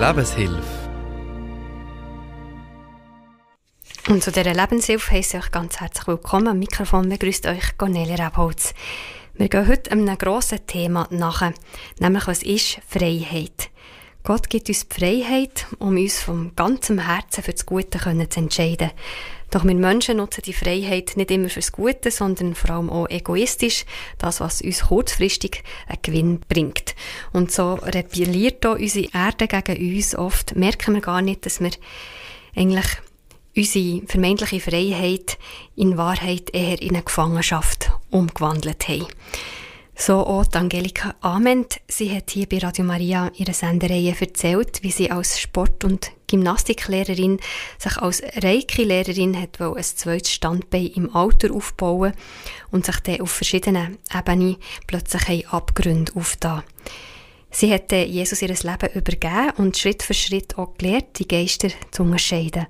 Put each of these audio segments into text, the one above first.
Lebenshilfe. Und zu dieser Lebenshilfe heiße ich euch ganz herzlich willkommen. Am Mikrofon begrüßt euch Cornelia Rebholz. Wir gehen heute einem grossen Thema nach, nämlich was ist Freiheit? Gott gibt uns die Freiheit, um uns vom ganzem Herzen für das Gute zu entscheiden. Doch wir Menschen nutzen die Freiheit nicht immer fürs Gute, sondern vor allem auch egoistisch, das, was uns kurzfristig einen Gewinn bringt. Und so rebelliert auch unsere Erde gegen uns. Oft merken wir gar nicht, dass wir eigentlich unsere vermeintliche Freiheit in Wahrheit eher in eine Gefangenschaft umgewandelt haben. So auch Angelika Ament. Sie hat hier bei Radio Maria ihre Sendereihe erzählt, wie sie als Sport- und Gymnastiklehrerin sich als Reiki-Lehrerin hat ein zweites Standbein im Alter aufbauen und sich dann auf verschiedenen Ebenen plötzlich Abgründe aufgetan. Sie hat Jesus ihr Leben übergeben und Schritt für Schritt auch gelernt, die Geister zu unterscheiden.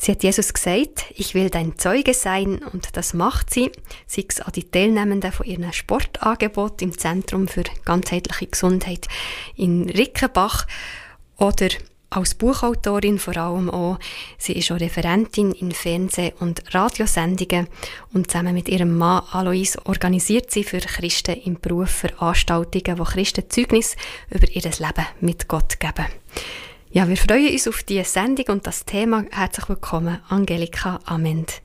Sie hat Jesus gesagt, ich will dein Zeuge sein und das macht sie, sei es an die Teilnehmenden von ihrem Sportangebot im Zentrum für ganzheitliche Gesundheit in Rickenbach oder als Buchautorin vor allem auch. Sie ist auch Referentin in Fernseh- und Radiosendungen und zusammen mit ihrem Mann Alois organisiert sie für Christen im Beruf Veranstaltungen, wo Christen Zeugnis über ihr Leben mit Gott geben. Ja, wir freuen uns auf diese Sendung und das Thema. Herzlich willkommen, Angelika Amend.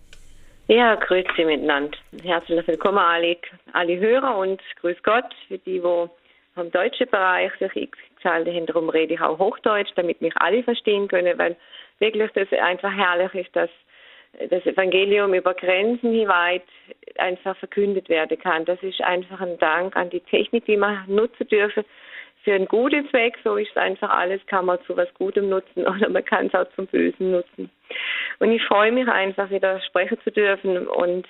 Ja, grüß Sie miteinander. Herzlich willkommen alle, alle Hörer und grüß Gott für die, die vom deutschen Bereich sich eingeschaltet haben. Darum rede ich auch Hochdeutsch, damit mich alle verstehen können, weil wirklich das einfach herrlich ist, dass das Evangelium über Grenzen hinweit einfach verkündet werden kann. Das ist einfach ein Dank an die Technik, die wir nutzen dürfen für einen guten Zweck, so ist einfach alles, kann man zu was Gutem nutzen oder man kann es auch zum Bösen nutzen. Und ich freue mich einfach, wieder sprechen zu dürfen und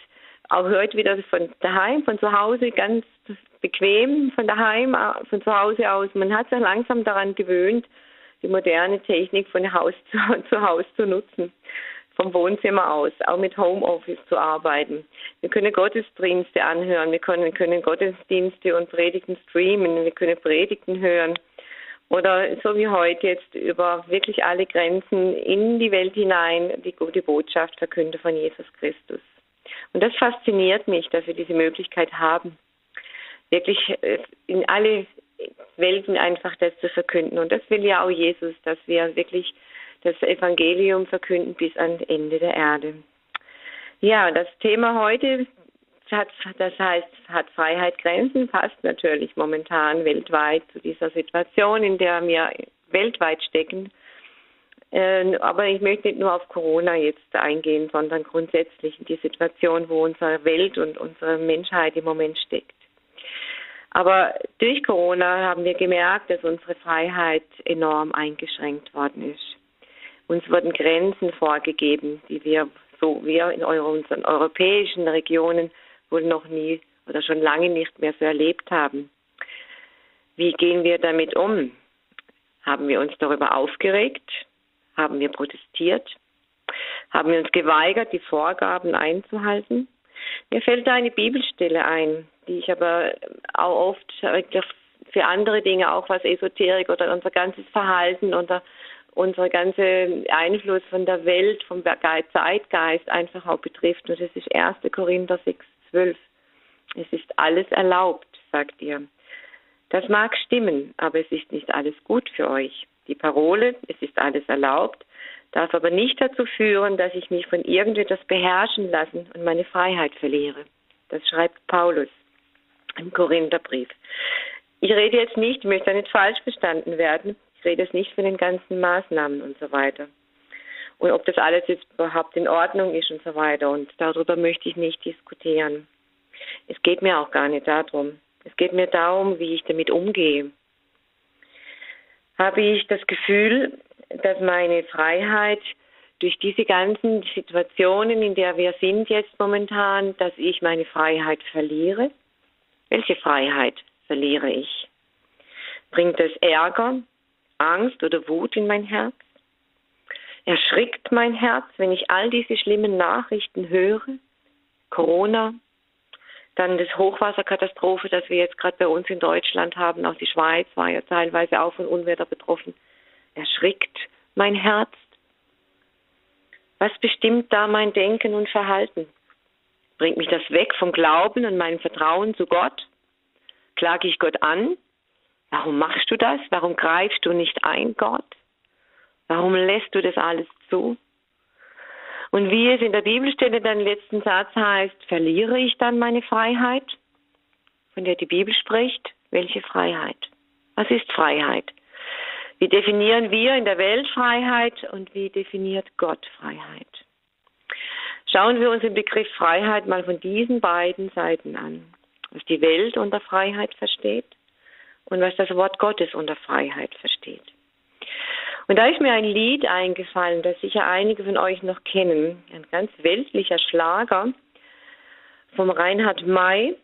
auch heute wieder von daheim, von zu Hause, ganz bequem von daheim, äh, von zu Hause aus. Man hat sich langsam daran gewöhnt, die moderne Technik von Haus zu, zu Haus zu nutzen vom Wohnzimmer aus, auch mit Homeoffice zu arbeiten. Wir können Gottesdienste anhören, wir können, können Gottesdienste und Predigten streamen, wir können Predigten hören. Oder so wie heute jetzt über wirklich alle Grenzen in die Welt hinein die gute Botschaft verkünden von Jesus Christus. Und das fasziniert mich, dass wir diese Möglichkeit haben, wirklich äh, in alle Welten einfach das zu verkünden. Und das will ja auch Jesus, dass wir wirklich das Evangelium verkünden bis ans Ende der Erde. Ja, das Thema heute hat, das heißt, hat Freiheit Grenzen, passt natürlich momentan weltweit zu dieser Situation, in der wir weltweit stecken. Ähm, aber ich möchte nicht nur auf Corona jetzt eingehen, sondern grundsätzlich in die Situation, wo unsere Welt und unsere Menschheit im Moment steckt. Aber durch Corona haben wir gemerkt, dass unsere Freiheit enorm eingeschränkt worden ist. Uns wurden Grenzen vorgegeben, die wir so wir in unseren europäischen Regionen wohl noch nie oder schon lange nicht mehr so erlebt haben. Wie gehen wir damit um? Haben wir uns darüber aufgeregt? Haben wir protestiert? Haben wir uns geweigert, die Vorgaben einzuhalten? Mir fällt da eine Bibelstelle ein, die ich aber auch oft für andere Dinge, auch was Esoterik oder unser ganzes Verhalten oder unser ganzer Einfluss von der Welt, vom Zeitgeist einfach auch betrifft. Und das ist 1. Korinther 6, 12. Es ist alles erlaubt, sagt ihr. Das mag stimmen, aber es ist nicht alles gut für euch. Die Parole, es ist alles erlaubt, darf aber nicht dazu führen, dass ich mich von irgendetwas beherrschen lassen und meine Freiheit verliere. Das schreibt Paulus im Korintherbrief. Ich rede jetzt nicht, ich möchte nicht falsch verstanden werden, ich rede nicht von den ganzen Maßnahmen und so weiter. Und ob das alles jetzt überhaupt in Ordnung ist und so weiter. Und darüber möchte ich nicht diskutieren. Es geht mir auch gar nicht darum. Es geht mir darum, wie ich damit umgehe. Habe ich das Gefühl, dass meine Freiheit durch diese ganzen Situationen, in der wir sind jetzt momentan, dass ich meine Freiheit verliere? Welche Freiheit verliere ich? Bringt es Ärger? Angst oder Wut in mein Herz? Erschrickt mein Herz, wenn ich all diese schlimmen Nachrichten höre? Corona, dann das Hochwasserkatastrophe, das wir jetzt gerade bei uns in Deutschland haben. Auch die Schweiz war ja teilweise auch von Unwetter betroffen. erschrickt mein Herz? Was bestimmt da mein Denken und Verhalten? Bringt mich das weg vom Glauben und meinem Vertrauen zu Gott? Klage ich Gott an? Warum machst du das? Warum greifst du nicht ein, Gott? Warum lässt du das alles zu? Und wie es in der Bibelstelle dann letzten Satz heißt, verliere ich dann meine Freiheit, von der die Bibel spricht? Welche Freiheit? Was ist Freiheit? Wie definieren wir in der Welt Freiheit und wie definiert Gott Freiheit? Schauen wir uns den Begriff Freiheit mal von diesen beiden Seiten an. Was die Welt unter Freiheit versteht und was das Wort Gottes unter Freiheit versteht. Und da ist mir ein Lied eingefallen, das sicher einige von euch noch kennen. Ein ganz weltlicher Schlager vom Reinhard May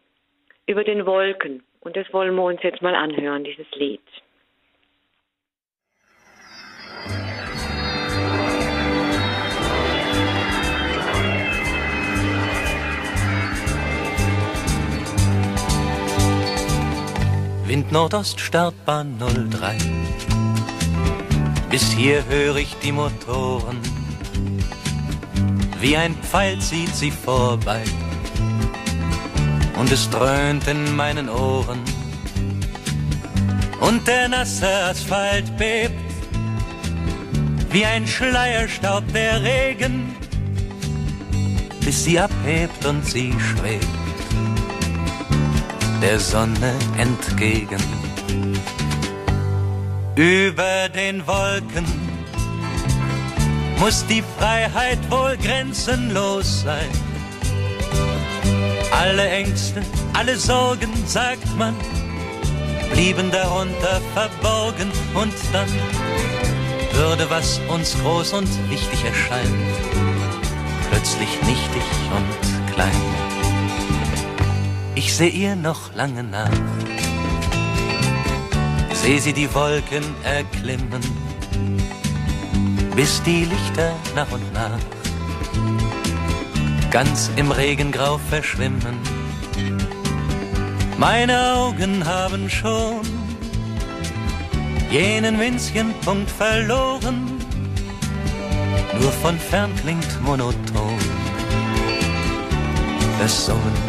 über den Wolken. Und das wollen wir uns jetzt mal anhören, dieses Lied. Wind Nordost, Startbahn 03. Bis hier höre ich die Motoren. Wie ein Pfeil zieht sie vorbei. Und es dröhnt in meinen Ohren. Und der nasse Asphalt bebt. Wie ein Schleierstaub der Regen. Bis sie abhebt und sie schwebt der Sonne entgegen. Über den Wolken muss die Freiheit wohl grenzenlos sein. Alle Ängste, alle Sorgen, sagt man, blieben darunter verborgen und dann würde, was uns groß und wichtig erscheint, plötzlich nichtig und klein ich seh ihr noch lange nach. Seh sie die Wolken erklimmen, bis die Lichter nach und nach ganz im Regengrau verschwimmen. Meine Augen haben schon jenen winzigen Punkt verloren, nur von fern klingt monoton das Summen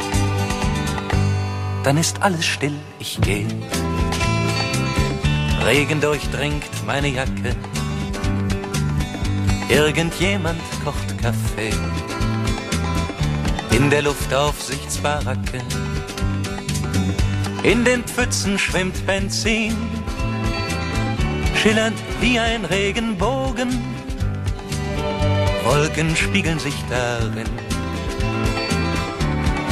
dann ist alles still, ich geh. Regen durchdringt meine Jacke, irgendjemand kocht Kaffee. In der Luftaufsichtsbaracke, in den Pfützen schwimmt Benzin, schillernd wie ein Regenbogen. Wolken spiegeln sich darin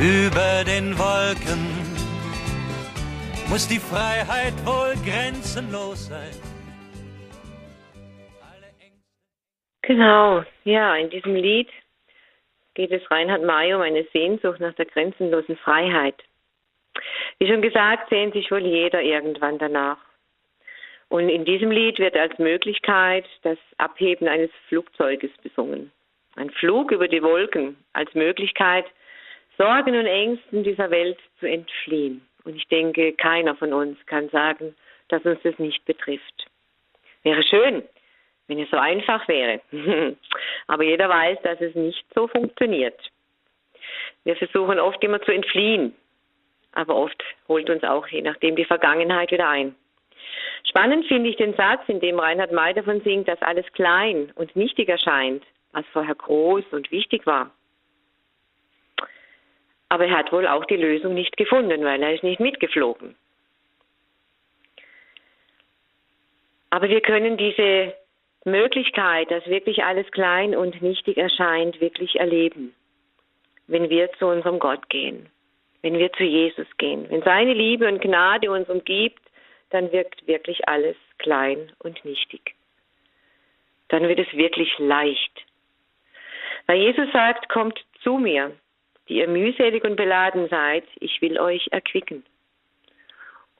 über den Wolken muss die Freiheit wohl grenzenlos sein. Genau, ja, in diesem Lied geht es Reinhard May um eine Sehnsucht nach der grenzenlosen Freiheit. Wie schon gesagt, sehnt sich wohl jeder irgendwann danach. Und in diesem Lied wird als Möglichkeit das Abheben eines Flugzeuges besungen. Ein Flug über die Wolken als Möglichkeit, Sorgen und Ängsten dieser Welt zu entfliehen. Und ich denke, keiner von uns kann sagen, dass uns das nicht betrifft. Wäre schön, wenn es so einfach wäre. Aber jeder weiß, dass es nicht so funktioniert. Wir versuchen oft immer zu entfliehen, aber oft holt uns auch je nachdem die Vergangenheit wieder ein. Spannend finde ich den Satz, in dem Reinhard May davon singt, dass alles klein und nichtig erscheint, was vorher groß und wichtig war. Aber er hat wohl auch die Lösung nicht gefunden, weil er ist nicht mitgeflogen. Aber wir können diese Möglichkeit, dass wirklich alles klein und nichtig erscheint, wirklich erleben, wenn wir zu unserem Gott gehen, wenn wir zu Jesus gehen. Wenn seine Liebe und Gnade uns umgibt, dann wirkt wirklich alles klein und nichtig. Dann wird es wirklich leicht. Weil Jesus sagt, kommt zu mir, die ihr mühselig und beladen seid, ich will euch erquicken.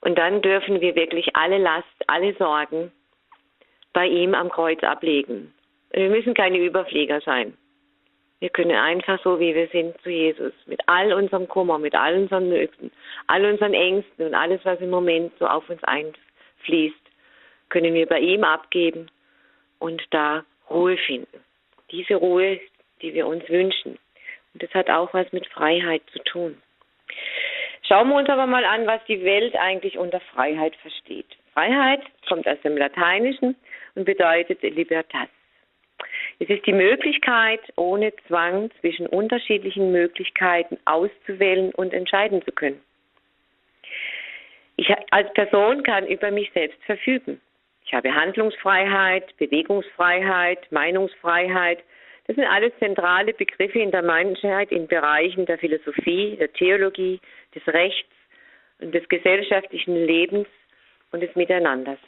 Und dann dürfen wir wirklich alle Last, alle Sorgen bei ihm am Kreuz ablegen. Wir müssen keine Überflieger sein. Wir können einfach so, wie wir sind, zu Jesus, mit all unserem Kummer, mit all unseren Nöten, all unseren Ängsten und alles, was im Moment so auf uns einfließt, können wir bei ihm abgeben und da Ruhe finden. Diese Ruhe, die wir uns wünschen. Und das hat auch was mit Freiheit zu tun. Schauen wir uns aber mal an, was die Welt eigentlich unter Freiheit versteht. Freiheit kommt aus dem Lateinischen und bedeutet Libertas. Es ist die Möglichkeit, ohne Zwang zwischen unterschiedlichen Möglichkeiten auszuwählen und entscheiden zu können. Ich als Person kann über mich selbst verfügen. Ich habe Handlungsfreiheit, Bewegungsfreiheit, Meinungsfreiheit, das sind alles zentrale Begriffe in der Menschheit in Bereichen der Philosophie, der Theologie, des Rechts und des gesellschaftlichen Lebens und des Miteinanders.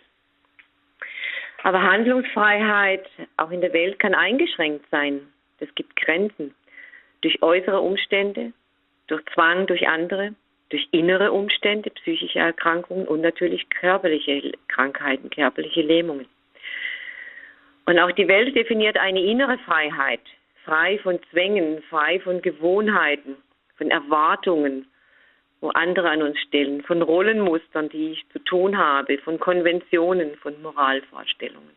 Aber Handlungsfreiheit auch in der Welt kann eingeschränkt sein. Es gibt Grenzen durch äußere Umstände, durch Zwang durch andere, durch innere Umstände, psychische Erkrankungen und natürlich körperliche Krankheiten, körperliche Lähmungen. Und auch die Welt definiert eine innere Freiheit, frei von Zwängen, frei von Gewohnheiten, von Erwartungen, wo andere an uns stellen, von Rollenmustern, die ich zu tun habe, von Konventionen, von Moralvorstellungen.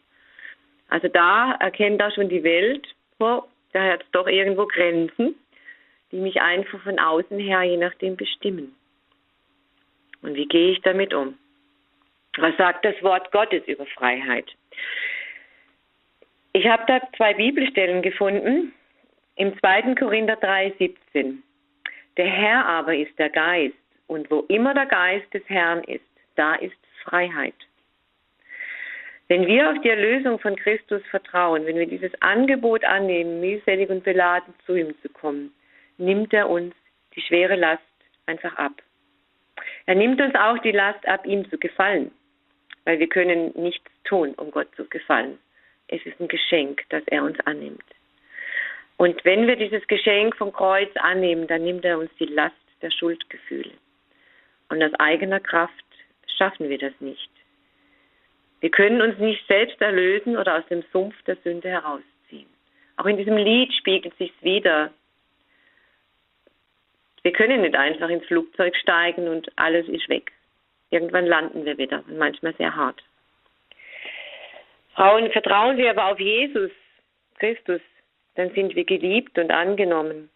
Also da erkennt da schon die Welt, oh, da hat es doch irgendwo Grenzen, die mich einfach von außen her je nachdem bestimmen. Und wie gehe ich damit um? Was sagt das Wort Gottes über Freiheit? Ich habe da zwei Bibelstellen gefunden. Im 2. Korinther 3,17. Der Herr aber ist der Geist, und wo immer der Geist des Herrn ist, da ist Freiheit. Wenn wir auf die Erlösung von Christus vertrauen, wenn wir dieses Angebot annehmen, mühselig und beladen zu ihm zu kommen, nimmt er uns die schwere Last einfach ab. Er nimmt uns auch die Last ab, ihm zu gefallen, weil wir können nichts tun, um Gott zu gefallen. Es ist ein Geschenk, das er uns annimmt. Und wenn wir dieses Geschenk vom Kreuz annehmen, dann nimmt er uns die Last der Schuldgefühle. Und aus eigener Kraft schaffen wir das nicht. Wir können uns nicht selbst erlösen oder aus dem Sumpf der Sünde herausziehen. Auch in diesem Lied spiegelt sich wieder. Wir können nicht einfach ins Flugzeug steigen und alles ist weg. Irgendwann landen wir wieder und manchmal sehr hart. Frauen, vertrauen wir aber auf Jesus Christus, dann sind wir geliebt und angenommen.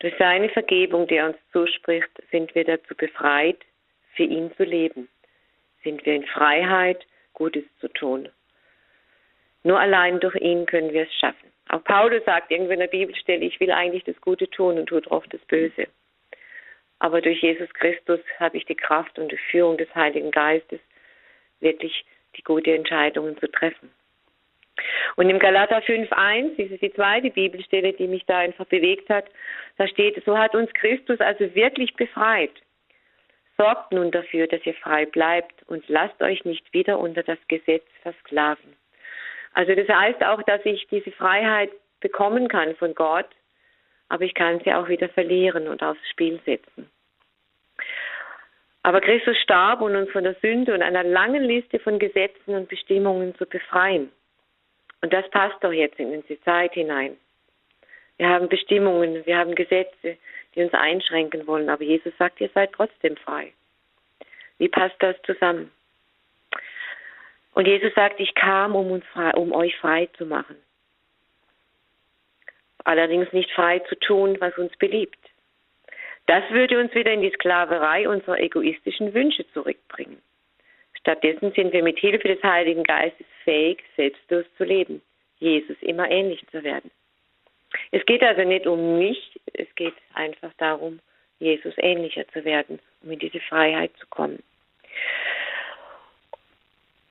Durch seine Vergebung, die er uns zuspricht, sind wir dazu befreit, für ihn zu leben. Sind wir in Freiheit, Gutes zu tun. Nur allein durch ihn können wir es schaffen. Auch Paulus sagt irgendwo in der Bibelstelle, ich will eigentlich das Gute tun und tue oft das Böse. Aber durch Jesus Christus habe ich die Kraft und die Führung des Heiligen Geistes, wirklich die gute Entscheidungen zu treffen. Und im Galater 5.1, das ist die zweite Bibelstelle, die mich da einfach bewegt hat, da steht, so hat uns Christus also wirklich befreit. Sorgt nun dafür, dass ihr frei bleibt und lasst euch nicht wieder unter das Gesetz versklaven. Also das heißt auch, dass ich diese Freiheit bekommen kann von Gott, aber ich kann sie auch wieder verlieren und aufs Spiel setzen. Aber Christus starb, um uns von der Sünde und einer langen Liste von Gesetzen und Bestimmungen zu befreien. Und das passt doch jetzt in die Zeit hinein. Wir haben Bestimmungen, wir haben Gesetze, die uns einschränken wollen, aber Jesus sagt, ihr seid trotzdem frei. Wie passt das zusammen? Und Jesus sagt, ich kam, um, uns frei, um euch frei zu machen. Allerdings nicht frei zu tun, was uns beliebt. Das würde uns wieder in die Sklaverei unserer egoistischen Wünsche zurückbringen. Stattdessen sind wir mit Hilfe des Heiligen Geistes fähig, selbstlos zu leben, Jesus immer ähnlich zu werden. Es geht also nicht um mich, es geht einfach darum, Jesus ähnlicher zu werden, um in diese Freiheit zu kommen.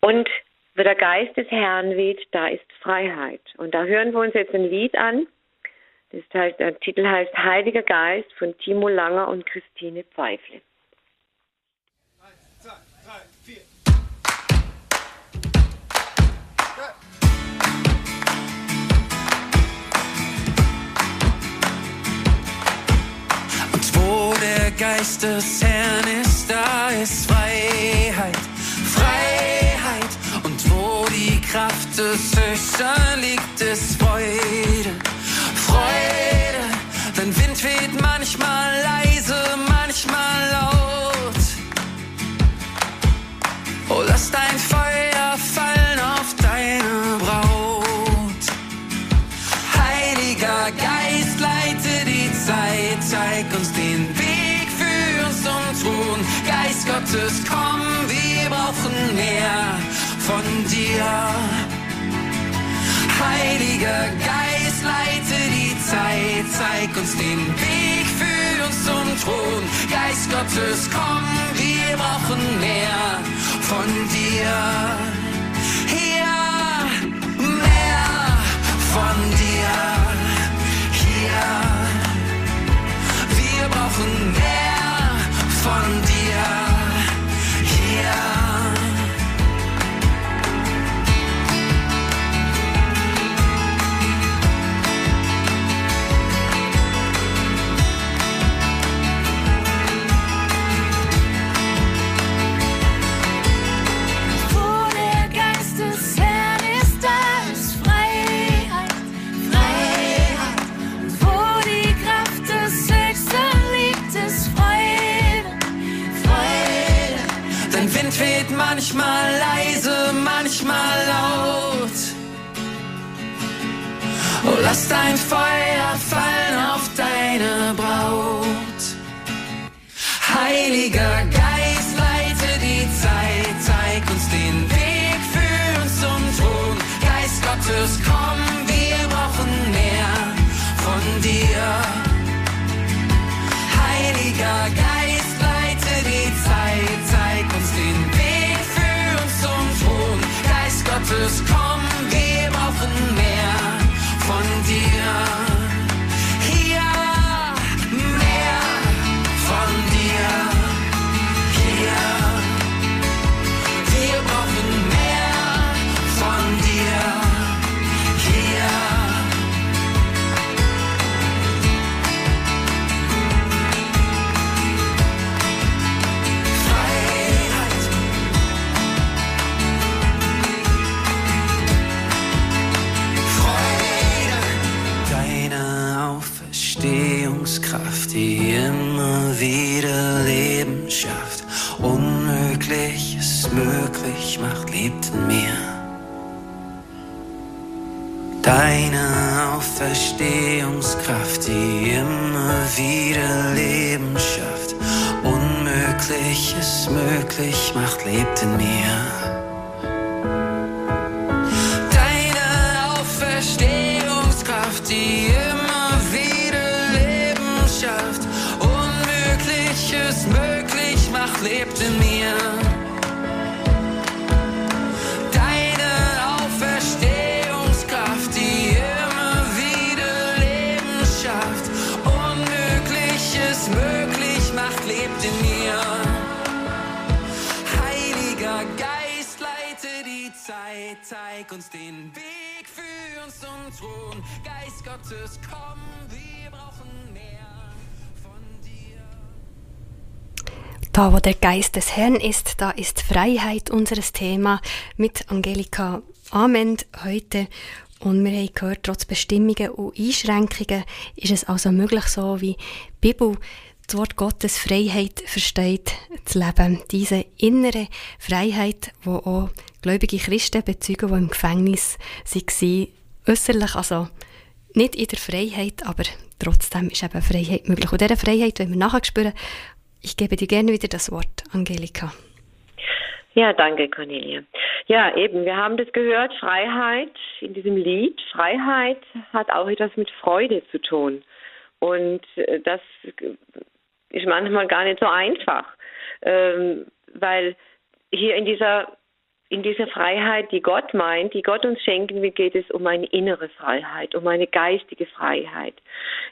Und wo der Geist des Herrn weht, da ist Freiheit. Und da hören wir uns jetzt ein Lied an. Das heißt, der Titel heißt Heiliger Geist von Timo Langer und Christine Pfeifle. Geist des Herrn ist, da ist Freiheit, Freiheit. Und wo die Kraft des Höchsten liegt, ist Freude. Denn Wind weht manchmal leise, manchmal laut. Oh, lass dein Feuer fallen auf deine Braut. Heiliger Geist, leite die Zeit, zeig uns den Weg tun. Geist Gottes, komm, wir brauchen mehr von dir. Heiliger Geist, Zeit, zeig uns den Weg, führ uns zum Thron. Geist Gottes, komm, wir brauchen mehr von dir. Hier, mehr von dir. Hier, wir brauchen mehr von dir. Oh, lass Möglich macht, lebt in mir. Zeig uns den Weg, für uns zum Thron. Geist Gottes, komm, wir brauchen mehr. Da, wo der Geist des Herrn ist, da ist Freiheit unseres Thema mit Angelika Amend heute. Und wir haben gehört, trotz Bestimmungen und Einschränkungen ist es also möglich, so wie die Bibel das Wort Gottes Freiheit versteht, zu leben. Diese innere Freiheit, wo auch gläubige Christen bezeugen, die im Gefängnis waren, äußerlich, also nicht in der Freiheit, aber trotzdem ist eben Freiheit möglich. Und diese Freiheit wenn wir nachher spüren ich gebe dir gerne wieder das Wort, Angelika. Ja, danke, Cornelia. Ja, eben, wir haben das gehört, Freiheit, in diesem Lied, Freiheit, hat auch etwas mit Freude zu tun. Und äh, das ist manchmal gar nicht so einfach, ähm, weil hier in dieser in dieser Freiheit, die Gott meint, die Gott uns schenken will, geht es um eine innere Freiheit, um eine geistige Freiheit,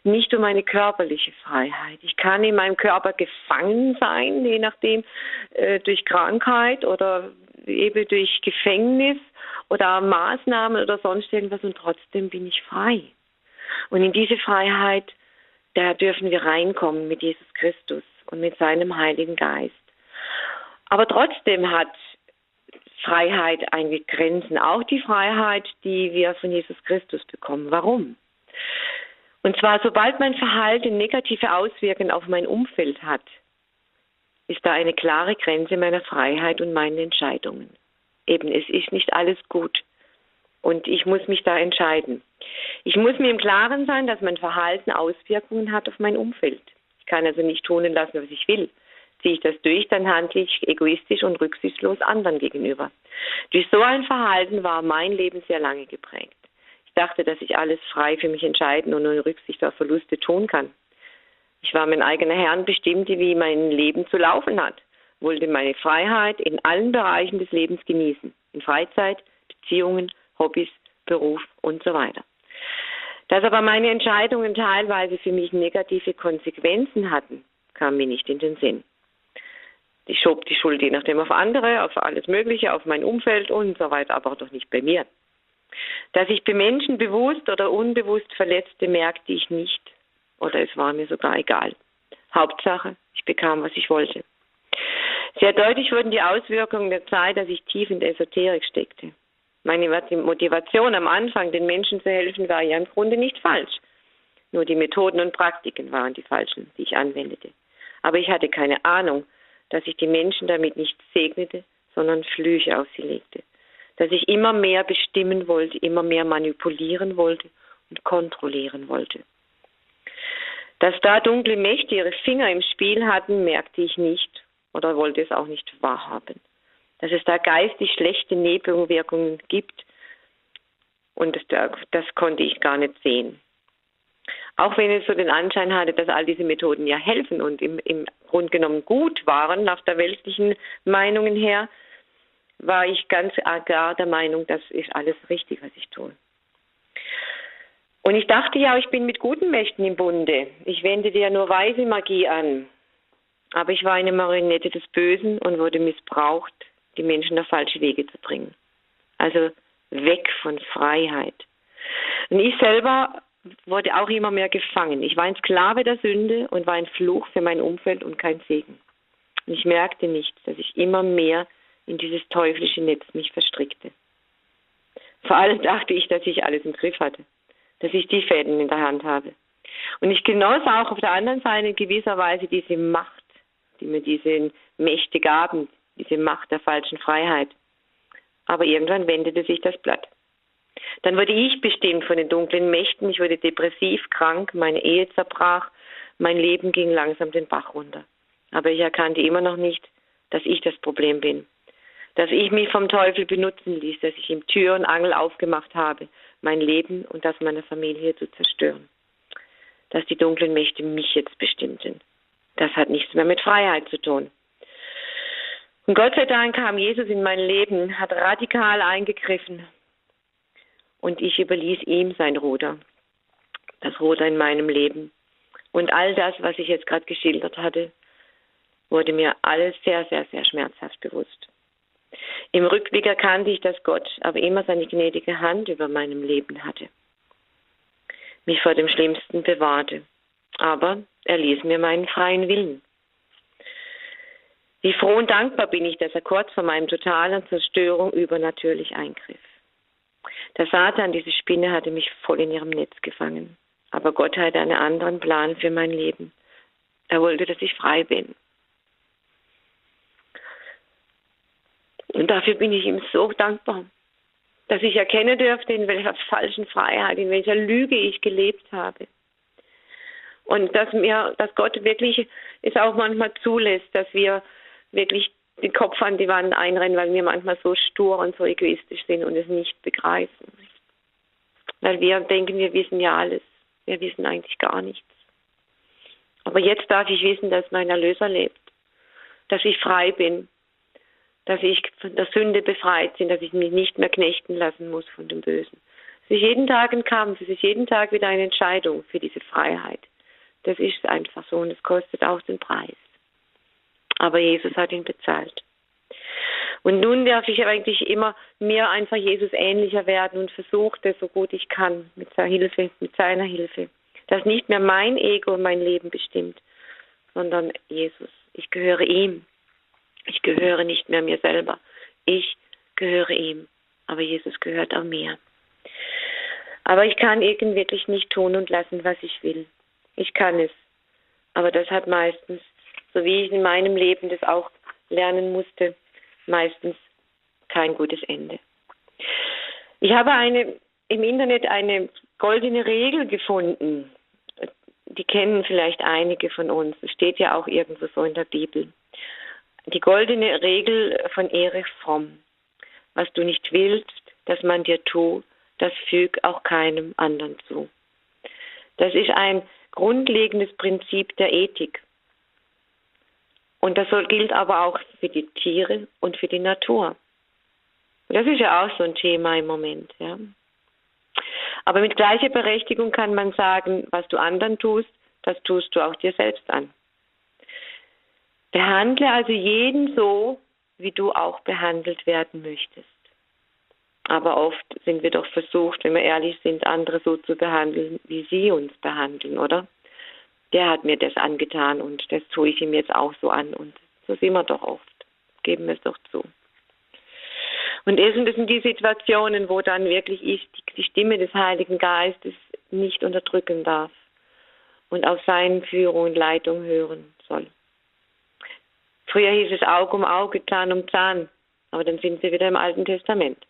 nicht um eine körperliche Freiheit. Ich kann in meinem Körper gefangen sein, je nachdem, äh, durch Krankheit oder eben durch Gefängnis oder Maßnahmen oder sonst irgendwas und trotzdem bin ich frei. Und in diese Freiheit, da dürfen wir reinkommen mit Jesus Christus und mit seinem Heiligen Geist. Aber trotzdem hat Freiheit einige Grenzen, auch die Freiheit, die wir von Jesus Christus bekommen. Warum? Und zwar, sobald mein Verhalten negative Auswirkungen auf mein Umfeld hat, ist da eine klare Grenze meiner Freiheit und meinen Entscheidungen. Eben, es ist nicht alles gut. Und ich muss mich da entscheiden. Ich muss mir im Klaren sein, dass mein Verhalten Auswirkungen hat auf mein Umfeld. Ich kann also nicht tun lassen, was ich will ziehe ich das durch, dann handle ich egoistisch und rücksichtslos anderen gegenüber. Durch so ein Verhalten war mein Leben sehr lange geprägt. Ich dachte, dass ich alles frei für mich entscheiden und ohne Rücksicht auf Verluste tun kann. Ich war mein eigener Herr und bestimmte, wie mein Leben zu laufen hat, wollte meine Freiheit in allen Bereichen des Lebens genießen, in Freizeit, Beziehungen, Hobbys, Beruf und so weiter. Dass aber meine Entscheidungen teilweise für mich negative Konsequenzen hatten, kam mir nicht in den Sinn. Ich schob die Schuld je nachdem auf andere, auf alles Mögliche, auf mein Umfeld und so weiter, aber doch nicht bei mir. Dass ich bei Menschen bewusst oder unbewusst verletzte, merkte ich nicht. Oder es war mir sogar egal. Hauptsache, ich bekam, was ich wollte. Sehr deutlich wurden die Auswirkungen der Zeit, dass ich tief in der Esoterik steckte. Meine Motivation am Anfang, den Menschen zu helfen, war ja im Grunde nicht falsch. Nur die Methoden und Praktiken waren die falschen, die ich anwendete. Aber ich hatte keine Ahnung, dass ich die Menschen damit nicht segnete, sondern Flüche auf sie legte. Dass ich immer mehr bestimmen wollte, immer mehr manipulieren wollte und kontrollieren wollte. Dass da dunkle Mächte ihre Finger im Spiel hatten, merkte ich nicht oder wollte es auch nicht wahrhaben. Dass es da geistig schlechte Nebenwirkungen gibt und das, das konnte ich gar nicht sehen. Auch wenn es so den Anschein hatte, dass all diese Methoden ja helfen und im, im Grund genommen gut waren, nach der weltlichen Meinungen her, war ich ganz gar der Meinung, das ist alles richtig, was ich tue. Und ich dachte ja, ich bin mit guten Mächten im Bunde. Ich wendete ja nur weise Magie an. Aber ich war eine Marionette des Bösen und wurde missbraucht, die Menschen auf falsche Wege zu bringen. Also weg von Freiheit. Und ich selber wurde auch immer mehr gefangen. Ich war ein Sklave der Sünde und war ein Fluch für mein Umfeld und kein Segen. Und ich merkte nicht, dass ich immer mehr in dieses teuflische Netz mich verstrickte. Vor allem dachte ich, dass ich alles im Griff hatte, dass ich die Fäden in der Hand habe. Und ich genoss auch auf der anderen Seite in gewisser Weise diese Macht, die mir diese Mächte gaben, diese Macht der falschen Freiheit. Aber irgendwann wendete sich das Blatt. Dann wurde ich bestimmt von den dunklen Mächten, ich wurde depressiv, krank, meine Ehe zerbrach, mein Leben ging langsam den Bach runter. Aber ich erkannte immer noch nicht, dass ich das Problem bin. Dass ich mich vom Teufel benutzen ließ, dass ich ihm Tür und Angel aufgemacht habe, mein Leben und das meiner Familie zu zerstören. Dass die dunklen Mächte mich jetzt bestimmten. Das hat nichts mehr mit Freiheit zu tun. Und Gott sei Dank kam Jesus in mein Leben, hat radikal eingegriffen und ich überließ ihm sein Ruder, das Ruder in meinem Leben. Und all das, was ich jetzt gerade geschildert hatte, wurde mir alles sehr, sehr, sehr schmerzhaft bewusst. Im Rückblick erkannte ich, dass Gott aber immer seine gnädige Hand über meinem Leben hatte, mich vor dem Schlimmsten bewahrte, aber er ließ mir meinen freien Willen. Wie froh und dankbar bin ich, dass er kurz vor meinem totalen Zerstörung übernatürlich eingriff. Der Satan, diese Spinne, hatte mich voll in ihrem Netz gefangen. Aber Gott hatte einen anderen Plan für mein Leben. Er wollte, dass ich frei bin. Und dafür bin ich ihm so dankbar, dass ich erkennen durfte, in welcher falschen Freiheit, in welcher Lüge ich gelebt habe. Und dass mir, dass Gott wirklich es auch manchmal zulässt, dass wir wirklich den Kopf an die Wand einrennen, weil wir manchmal so stur und so egoistisch sind und es nicht begreifen. Weil wir denken, wir wissen ja alles. Wir wissen eigentlich gar nichts. Aber jetzt darf ich wissen, dass mein Erlöser lebt, dass ich frei bin, dass ich von der Sünde befreit bin, dass ich mich nicht mehr knechten lassen muss von dem Bösen. Es ist jeden Tag ein Kampf, es ist jeden Tag wieder eine Entscheidung für diese Freiheit. Das ist einfach so und es kostet auch den Preis. Aber Jesus hat ihn bezahlt. Und nun darf ich eigentlich immer mehr einfach Jesus ähnlicher werden und versuche das so gut ich kann mit seiner Hilfe, mit seiner Hilfe. Dass nicht mehr mein Ego mein Leben bestimmt, sondern Jesus. Ich gehöre ihm. Ich gehöre nicht mehr mir selber. Ich gehöre ihm. Aber Jesus gehört auch mir. Aber ich kann eben wirklich nicht tun und lassen, was ich will. Ich kann es. Aber das hat meistens, so wie ich in meinem Leben das auch lernen musste, meistens kein gutes Ende. Ich habe eine, im Internet eine goldene Regel gefunden. Die kennen vielleicht einige von uns. Es steht ja auch irgendwo so in der Bibel. Die goldene Regel von Erich Fromm. Was du nicht willst, dass man dir tut, das füg auch keinem anderen zu. Das ist ein grundlegendes Prinzip der Ethik. Und das gilt aber auch für die Tiere und für die Natur. Das ist ja auch so ein Thema im Moment. Ja. Aber mit gleicher Berechtigung kann man sagen, was du anderen tust, das tust du auch dir selbst an. Behandle also jeden so, wie du auch behandelt werden möchtest. Aber oft sind wir doch versucht, wenn wir ehrlich sind, andere so zu behandeln, wie sie uns behandeln, oder? Der hat mir das angetan und das tue ich ihm jetzt auch so an. Und so sind wir doch oft. Geben wir es doch zu. Und das sind die Situationen, wo dann wirklich ich die Stimme des Heiligen Geistes nicht unterdrücken darf und auf seine Führung und Leitung hören soll. Früher hieß es Auge um Auge, Zahn um Zahn, aber dann sind wir wieder im Alten Testament.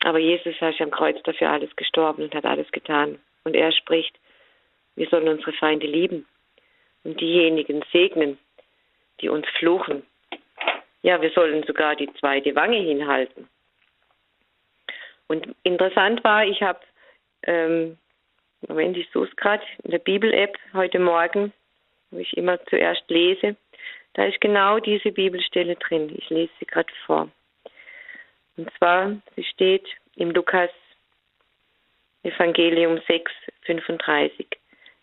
Aber Jesus ist am Kreuz dafür alles gestorben und hat alles getan. Und er spricht, wir sollen unsere Feinde lieben und diejenigen segnen, die uns fluchen. Ja, wir sollen sogar die zweite Wange hinhalten. Und interessant war, ich habe, ähm, Moment, ich suche es gerade, in der Bibel-App heute Morgen, wo ich immer zuerst lese, da ist genau diese Bibelstelle drin. Ich lese sie gerade vor. Und zwar, sie steht im Lukas Evangelium 6, 35.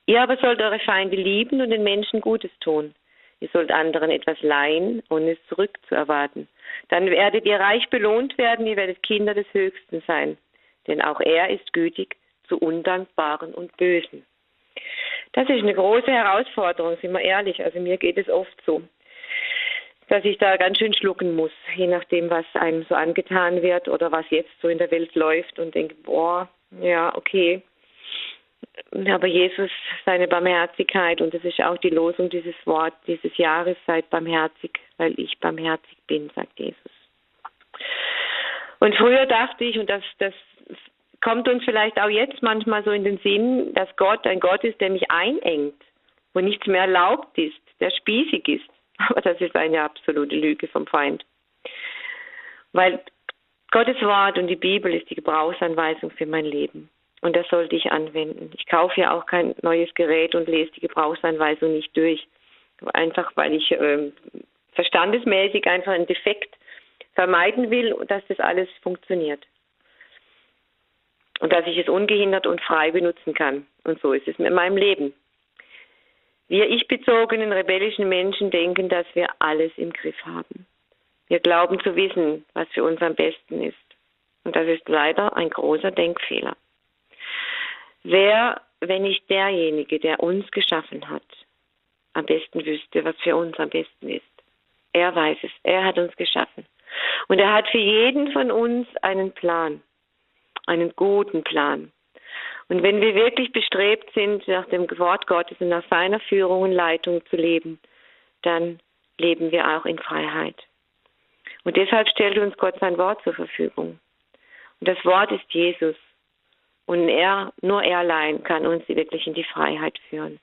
Ihr aber sollt eure Feinde lieben und den Menschen Gutes tun. Ihr sollt anderen etwas leihen, ohne es zurückzuerwarten. Dann werdet ihr reich belohnt werden, ihr werdet Kinder des Höchsten sein. Denn auch er ist gütig zu Undankbaren und Bösen. Das ist eine große Herausforderung, sind wir ehrlich. Also mir geht es oft so dass ich da ganz schön schlucken muss, je nachdem, was einem so angetan wird oder was jetzt so in der Welt läuft und denke, boah, ja, okay. Aber Jesus, seine Barmherzigkeit, und das ist auch die Losung dieses Wort, dieses Jahres, seid barmherzig, weil ich barmherzig bin, sagt Jesus. Und früher dachte ich, und das, das kommt uns vielleicht auch jetzt manchmal so in den Sinn, dass Gott ein Gott ist, der mich einengt, wo nichts mehr erlaubt ist, der spießig ist. Aber das ist eine absolute Lüge vom Feind. Weil Gottes Wort und die Bibel ist die Gebrauchsanweisung für mein Leben. Und das sollte ich anwenden. Ich kaufe ja auch kein neues Gerät und lese die Gebrauchsanweisung nicht durch. Einfach weil ich äh, verstandesmäßig einfach einen Defekt vermeiden will, dass das alles funktioniert. Und dass ich es ungehindert und frei benutzen kann. Und so ist es mit meinem Leben. Wir ich-bezogenen rebellischen Menschen denken, dass wir alles im Griff haben. Wir glauben zu wissen, was für uns am besten ist. Und das ist leider ein großer Denkfehler. Wer, wenn nicht derjenige, der uns geschaffen hat, am besten wüsste, was für uns am besten ist? Er weiß es. Er hat uns geschaffen. Und er hat für jeden von uns einen Plan. Einen guten Plan. Und wenn wir wirklich bestrebt sind, nach dem Wort Gottes und nach seiner Führung und Leitung zu leben, dann leben wir auch in Freiheit. Und deshalb stellt uns Gott sein Wort zur Verfügung. Und das Wort ist Jesus. Und er, nur er allein kann uns wirklich in die Freiheit führen.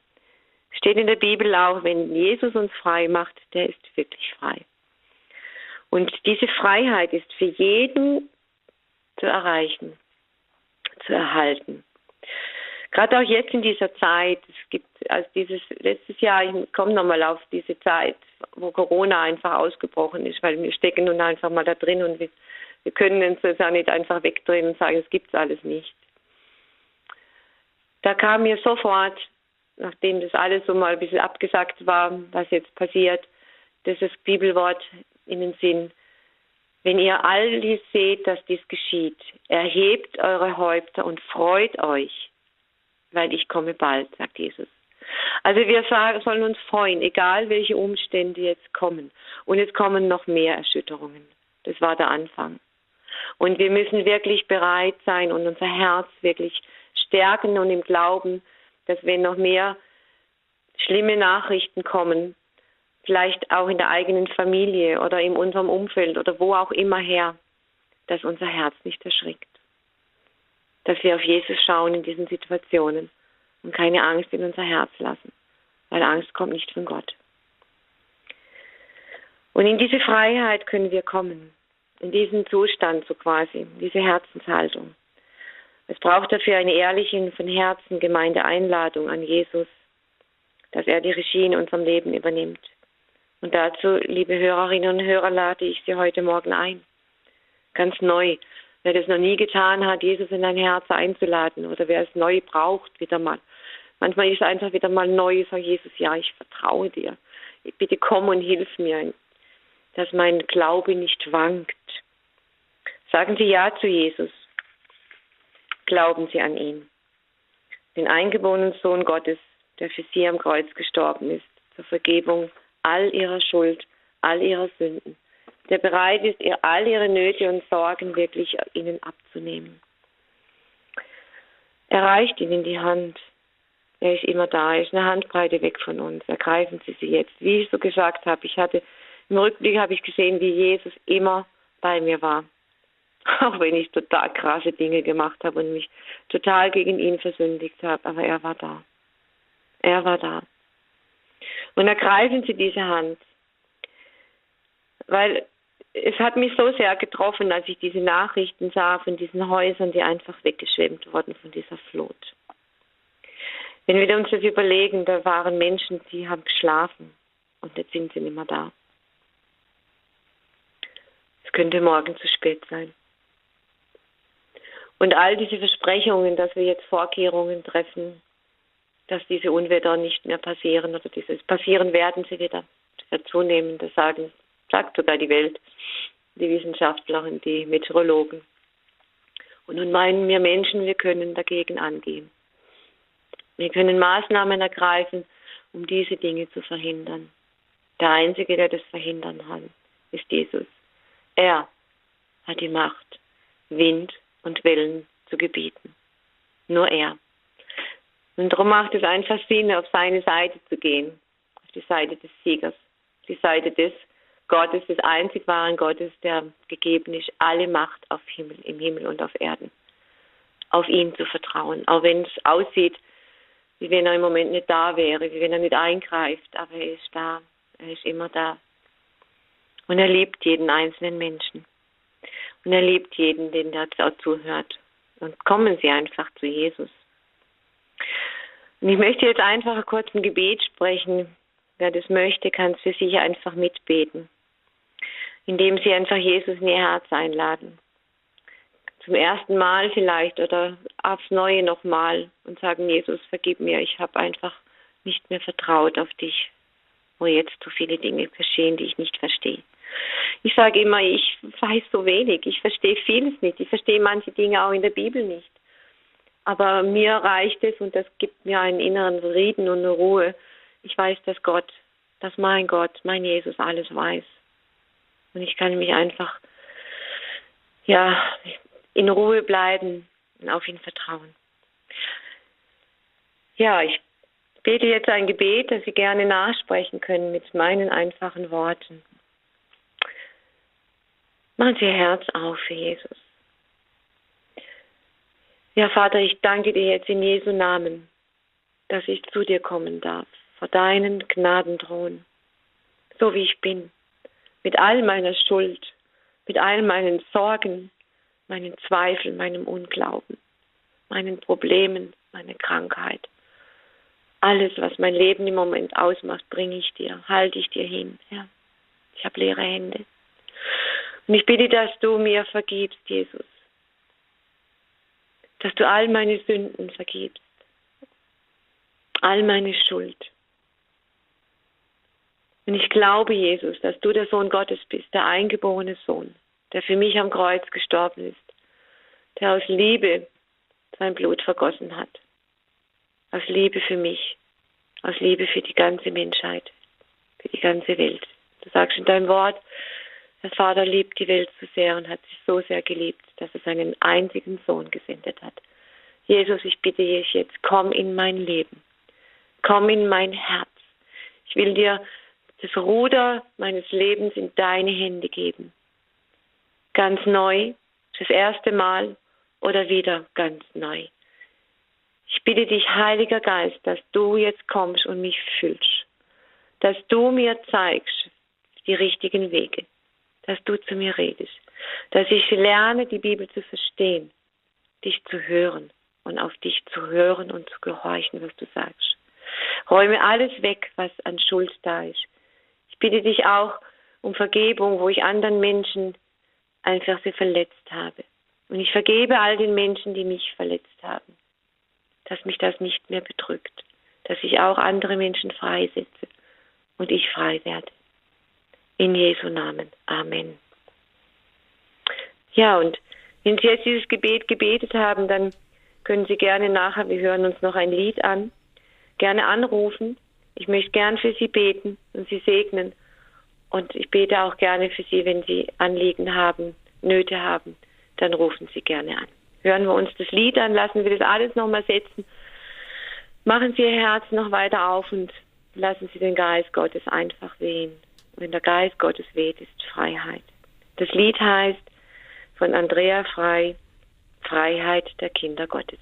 Steht in der Bibel auch, wenn Jesus uns frei macht, der ist wirklich frei. Und diese Freiheit ist für jeden zu erreichen zu erhalten. Gerade auch jetzt in dieser Zeit, es gibt also dieses letztes Jahr, ich komme nochmal auf diese Zeit, wo Corona einfach ausgebrochen ist, weil wir stecken nun einfach mal da drin und wir, wir können uns das auch nicht einfach wegdrehen und sagen, es gibt alles nicht. Da kam mir sofort, nachdem das alles so mal ein bisschen abgesagt war, was jetzt passiert, dieses Bibelwort in den Sinn. Wenn ihr all dies seht, dass dies geschieht, erhebt eure Häupter und freut euch, weil ich komme bald, sagt Jesus. Also wir sollen uns freuen, egal welche Umstände jetzt kommen. Und es kommen noch mehr Erschütterungen. Das war der Anfang. Und wir müssen wirklich bereit sein und unser Herz wirklich stärken und im Glauben, dass wenn noch mehr schlimme Nachrichten kommen, vielleicht auch in der eigenen Familie oder in unserem Umfeld oder wo auch immer her, dass unser Herz nicht erschrickt. Dass wir auf Jesus schauen in diesen Situationen und keine Angst in unser Herz lassen, weil Angst kommt nicht von Gott. Und in diese Freiheit können wir kommen, in diesen Zustand so quasi, diese Herzenshaltung. Es braucht dafür eine ehrliche von Herzen gemeinte Einladung an Jesus, dass er die Regie in unserem Leben übernimmt. Und dazu, liebe Hörerinnen und Hörer, lade ich Sie heute Morgen ein. Ganz neu. Wer das noch nie getan hat, Jesus in dein Herz einzuladen oder wer es neu braucht, wieder mal. Manchmal ist es einfach wieder mal neu, sag Jesus, ja, ich vertraue dir. Bitte komm und hilf mir, dass mein Glaube nicht wankt. Sagen Sie Ja zu Jesus. Glauben Sie an ihn. Den eingeborenen Sohn Gottes, der für Sie am Kreuz gestorben ist, zur Vergebung all ihrer Schuld, all ihrer Sünden, der bereit ist, ihr all ihre Nöte und Sorgen wirklich ihnen abzunehmen. Er reicht ihnen die Hand. Er ist immer da, er ist eine Handbreite weg von uns. Ergreifen Sie sie jetzt. Wie ich so gesagt habe, ich hatte im Rückblick habe ich gesehen, wie Jesus immer bei mir war. Auch wenn ich total krasse Dinge gemacht habe und mich total gegen ihn versündigt habe, aber er war da. Er war da. Und ergreifen Sie diese Hand. Weil es hat mich so sehr getroffen, als ich diese Nachrichten sah von diesen Häusern, die einfach weggeschwemmt wurden von dieser Flut. Wenn wir uns das überlegen, da waren Menschen, die haben geschlafen und jetzt sind sie nicht mehr da. Es könnte morgen zu spät sein. Und all diese Versprechungen, dass wir jetzt Vorkehrungen treffen, dass diese Unwetter nicht mehr passieren oder dieses passieren werden sie wieder. Das zunehmen, das sagen, sagt sogar die Welt, die Wissenschaftler und die Meteorologen. Und nun meinen wir Menschen, wir können dagegen angehen. Wir können Maßnahmen ergreifen, um diese Dinge zu verhindern. Der Einzige, der das verhindern kann, ist Jesus. Er hat die Macht, Wind und Wellen zu gebieten. Nur er. Und darum macht es einfach Sinn, auf seine Seite zu gehen, auf die Seite des Siegers, die Seite des Gottes, des einzig wahren Gottes, der gegeben ist, alle Macht auf Himmel, im Himmel und auf Erden. Auf ihn zu vertrauen, auch wenn es aussieht, wie wenn er im Moment nicht da wäre, wie wenn er nicht eingreift, aber er ist da, er ist immer da. Und er liebt jeden einzelnen Menschen. Und er liebt jeden, den auch zuhört. Und kommen Sie einfach zu Jesus. Und ich möchte jetzt einfach kurz ein Gebet sprechen. Wer das möchte, kann es für sich einfach mitbeten, indem Sie einfach Jesus in Ihr Herz einladen. Zum ersten Mal vielleicht oder aufs Neue nochmal und sagen, Jesus, vergib mir, ich habe einfach nicht mehr vertraut auf dich, wo jetzt so viele Dinge geschehen, die ich nicht verstehe. Ich sage immer, ich weiß so wenig, ich verstehe vieles nicht, ich verstehe manche Dinge auch in der Bibel nicht. Aber mir reicht es und das gibt mir einen inneren Frieden und eine Ruhe. Ich weiß, dass Gott, dass mein Gott, mein Jesus alles weiß. Und ich kann mich einfach, ja, in Ruhe bleiben und auf ihn vertrauen. Ja, ich bete jetzt ein Gebet, das Sie gerne nachsprechen können mit meinen einfachen Worten. Machen Sie Ihr Herz auf für Jesus. Ja, Vater, ich danke dir jetzt in Jesu Namen, dass ich zu dir kommen darf, vor deinen Gnadenthron, so wie ich bin, mit all meiner Schuld, mit all meinen Sorgen, meinen Zweifeln, meinem Unglauben. meinen Problemen, meine Krankheit. Alles, was mein Leben im Moment ausmacht, bringe ich dir, halte ich dir hin. Ja. Ich habe leere Hände. Und ich bitte, dass du mir vergibst, Jesus. Dass du all meine Sünden vergibst. All meine Schuld. Und ich glaube, Jesus, dass du der Sohn Gottes bist, der eingeborene Sohn, der für mich am Kreuz gestorben ist, der aus Liebe sein Blut vergossen hat. Aus Liebe für mich, aus Liebe für die ganze Menschheit, für die ganze Welt. Du sagst in deinem Wort, der Vater liebt die Welt so sehr und hat sich so sehr geliebt, dass er seinen einzigen Sohn gesendet hat. Jesus, ich bitte dich jetzt, komm in mein Leben. Komm in mein Herz. Ich will dir das Ruder meines Lebens in deine Hände geben. Ganz neu, das erste Mal oder wieder ganz neu. Ich bitte dich, Heiliger Geist, dass du jetzt kommst und mich füllst, dass du mir zeigst die richtigen Wege, dass du zu mir redest, dass ich lerne, die Bibel zu verstehen, dich zu hören und auf dich zu hören und zu gehorchen, was du sagst. Räume alles weg, was an Schuld da ist. Ich bitte dich auch um Vergebung, wo ich anderen Menschen einfach sie verletzt habe. Und ich vergebe all den Menschen, die mich verletzt haben, dass mich das nicht mehr bedrückt, dass ich auch andere Menschen freisetze und ich frei werde. In Jesu Namen. Amen. Ja, und wenn Sie jetzt dieses Gebet gebetet haben, dann können Sie gerne nachher, wir hören uns noch ein Lied an, gerne anrufen ich möchte gern für Sie beten und Sie segnen. Und ich bete auch gerne für Sie, wenn Sie Anliegen haben, Nöte haben, dann rufen Sie gerne an. Hören wir uns das Lied an, lassen wir das alles nochmal setzen. Machen Sie Ihr Herz noch weiter auf und lassen Sie den Geist Gottes einfach wehen. Wenn der Geist Gottes weht, ist Freiheit. Das Lied heißt von Andrea Frei, Freiheit der Kinder Gottes.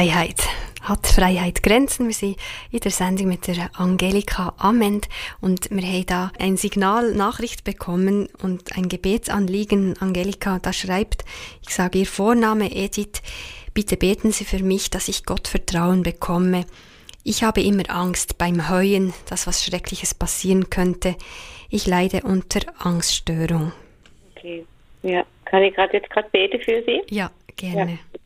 Freiheit. Hat Freiheit Grenzen? Wir sind in der Sendung mit der Angelika Amend und wir haben da ein Signal, Nachricht bekommen und ein Gebetsanliegen. Angelika da schreibt, ich sage ihr Vorname Edith, bitte beten Sie für mich, dass ich Gott Vertrauen bekomme. Ich habe immer Angst beim Heuen, dass was Schreckliches passieren könnte. Ich leide unter Angststörung. Okay, ja. Kann ich gerade jetzt gerade beten für Sie? Ja, gerne. Ja.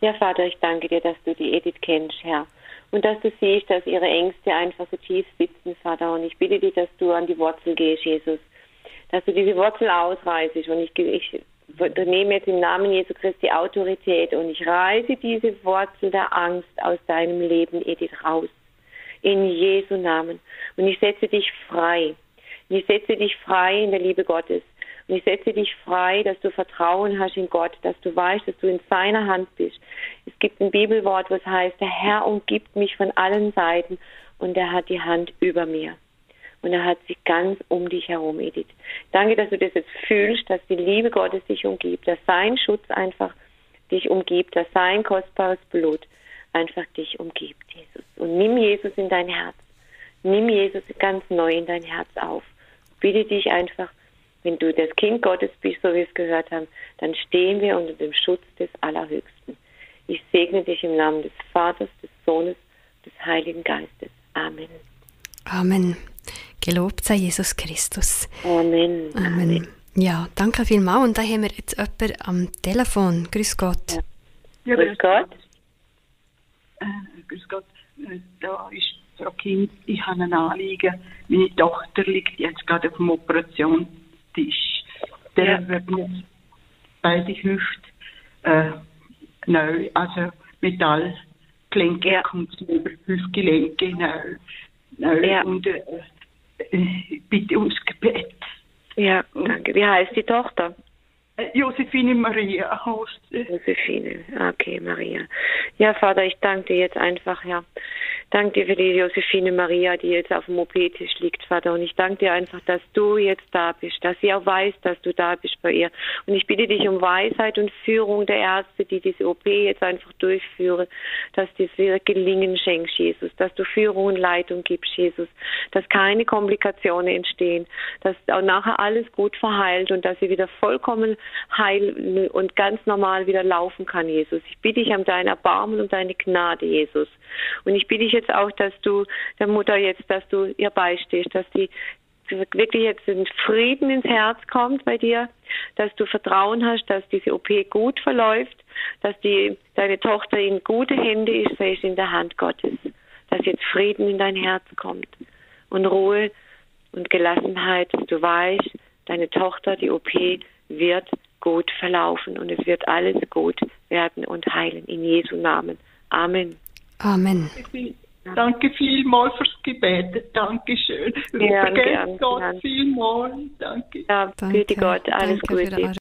Ja, Vater, ich danke dir, dass du die Edith kennst, Herr. Und dass du siehst, dass ihre Ängste einfach so tief sitzen, Vater. Und ich bitte dich, dass du an die Wurzel gehst, Jesus. Dass du diese Wurzel ausreißt. Und ich, ich nehme jetzt im Namen Jesu Christi Autorität und ich reiße diese Wurzel der Angst aus deinem Leben, Edith, raus. In Jesu Namen. Und ich setze dich frei. Ich setze dich frei in der Liebe Gottes. Und ich setze dich frei, dass du Vertrauen hast in Gott, dass du weißt, dass du in seiner Hand bist. Es gibt ein Bibelwort, was heißt, der Herr umgibt mich von allen Seiten und er hat die Hand über mir. Und er hat sich ganz um dich herum, Edith. Danke, dass du das jetzt fühlst, dass die Liebe Gottes dich umgibt, dass sein Schutz einfach dich umgibt, dass sein kostbares Blut einfach dich umgibt, Jesus. Und nimm Jesus in dein Herz. Nimm Jesus ganz neu in dein Herz auf. Bitte dich einfach, wenn du das Kind Gottes bist, so wie wir es gehört haben, dann stehen wir unter dem Schutz des Allerhöchsten. Ich segne dich im Namen des Vaters, des Sohnes, des Heiligen Geistes. Amen. Amen. Gelobt sei Jesus Christus. Amen. Amen. Amen. Ja, danke vielmals. Und da haben wir jetzt jemanden am Telefon. Grüß Gott. Ja. Ja, grüß Gott. Äh, grüß Gott. Äh, da ist Frau Kind, ich habe ein Anliegen. Meine Tochter liegt jetzt gerade auf dem Operation Tisch. Der ja. wird jetzt beide Hüfte äh, neu, also Metallgelenke ja. kommt über Hüftgelenke neu. neu ja. Und äh, äh, bitte ums Gebet. Ja, danke. Wie heißt die Tochter? Äh, Josephine Maria heißt Josephine, okay, Maria. Ja, Vater, ich danke dir jetzt einfach, ja. Danke dir für die Josephine Maria, die jetzt auf dem OP-Tisch liegt, Vater. Und ich danke dir einfach, dass du jetzt da bist, dass sie auch weiß, dass du da bist bei ihr. Und ich bitte dich um Weisheit und Führung der Ärzte, die diese OP jetzt einfach durchführen, dass das ihr Gelingen schenkst, Jesus, dass du Führung und Leitung gibst, Jesus, dass keine Komplikationen entstehen, dass auch nachher alles gut verheilt und dass sie wieder vollkommen heil und ganz normal wieder laufen kann, Jesus. Ich bitte dich um dein Erbarmen und deine Gnade, Jesus. Und ich bitte dich jetzt auch, dass du der Mutter jetzt, dass du ihr beistehst, dass die wirklich jetzt in Frieden ins Herz kommt bei dir, dass du Vertrauen hast, dass diese OP gut verläuft, dass die, deine Tochter in gute Hände ist, sei es in der Hand Gottes, dass jetzt Frieden in dein Herz kommt und Ruhe und Gelassenheit, dass du weißt, deine Tochter, die OP wird gut verlaufen und es wird alles gut werden und heilen. In Jesu Namen. Amen. Amen. Danke vielmals fürs Gebet. Dankeschön. Ja, gern, Gott gern. vielmals. Danke. Ja, Danke. bitte Gott. Alles Danke Gute.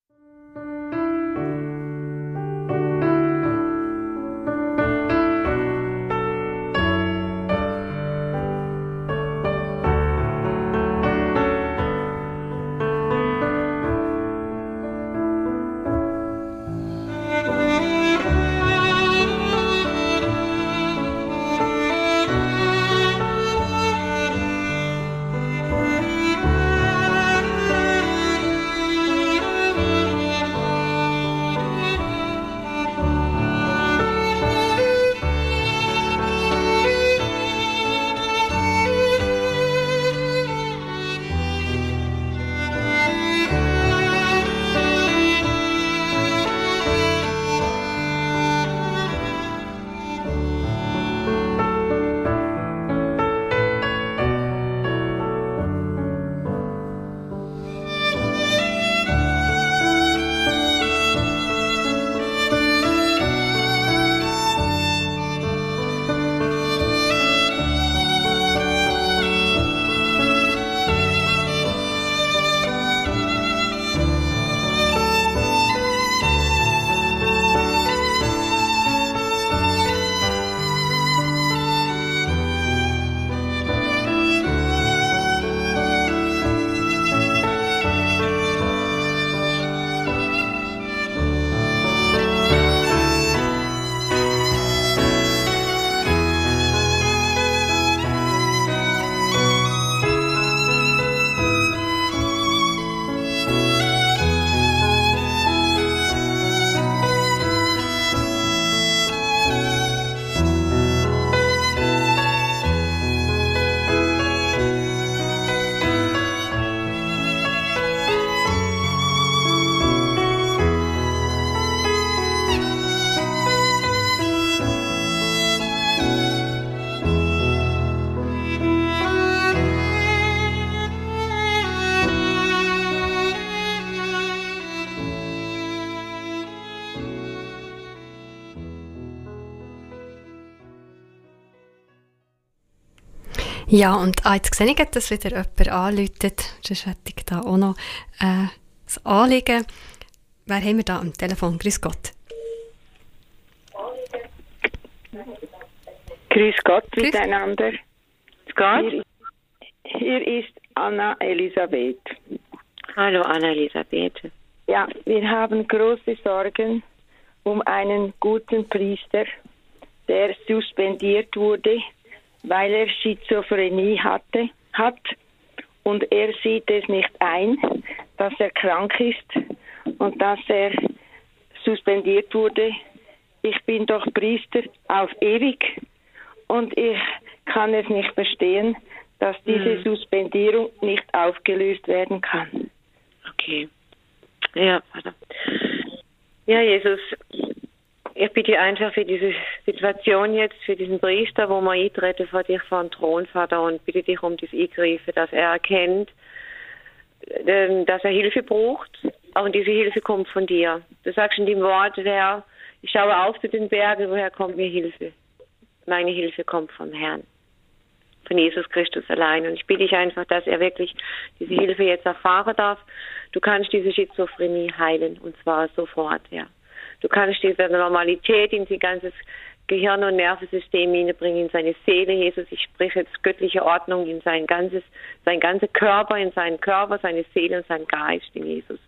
Ja, und ah, jetzt sehe ich, dass wieder jemand anläutet. Sonst hätte ich da auch noch äh, das Anliegen. Wer haben wir da am Telefon? Grüß Gott. Grüß Gott Grüß. miteinander. Hier, hier ist Anna Elisabeth. Hallo Anna Elisabeth. Ja, wir haben große Sorgen um einen guten Priester, der suspendiert wurde, weil er Schizophrenie hatte, hat und er sieht es nicht ein, dass er krank ist und dass er suspendiert wurde. Ich bin doch Priester auf ewig und ich kann es nicht verstehen, dass diese hm. Suspendierung nicht aufgelöst werden kann. Okay. Ja, Vater. Ja, Jesus, ich bitte einfach für diese Situation jetzt, für diesen Priester, wo wir eintreten vor dich vor den Thron, Vater, und bitte dich um das Eingreifen, dass er erkennt, ähm, dass er Hilfe braucht, und diese Hilfe kommt von dir. Du sagst in dem Wort, Herr, ich schaue auf zu den Bergen, woher kommt mir Hilfe? Meine Hilfe kommt vom Herrn, von Jesus Christus allein. Und ich bitte dich einfach, dass er wirklich diese Hilfe jetzt erfahren darf. Du kannst diese Schizophrenie heilen, und zwar sofort, ja. Du kannst diese Normalität in sein ganzes Gehirn und Nervensystem hineinbringen, in seine Seele, Jesus. Ich spreche jetzt göttliche Ordnung in sein ganzes, sein ganzer Körper, in seinen Körper, seine Seele und seinen Geist in Jesus.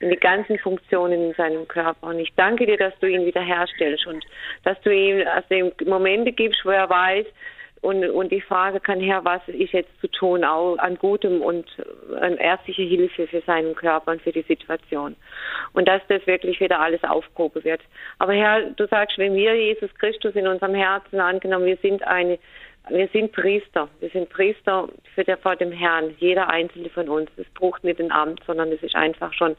In die ganzen Funktionen in seinem Körper. Und ich danke dir, dass du ihn wiederherstellst und dass du ihm aus dem Momente gibst, wo er weiß, und, und die Frage kann her, was ist jetzt zu tun, auch an gutem und an ärztlicher Hilfe für seinen Körper und für die Situation. Und dass das wirklich wieder alles aufgehoben wird. Aber Herr, du sagst, wenn wir Jesus Christus in unserem Herzen angenommen, wir sind eine, wir sind Priester. Wir sind Priester für der, vor dem Herrn, jeder einzelne von uns. Es braucht nicht ein Amt, sondern es ist einfach schon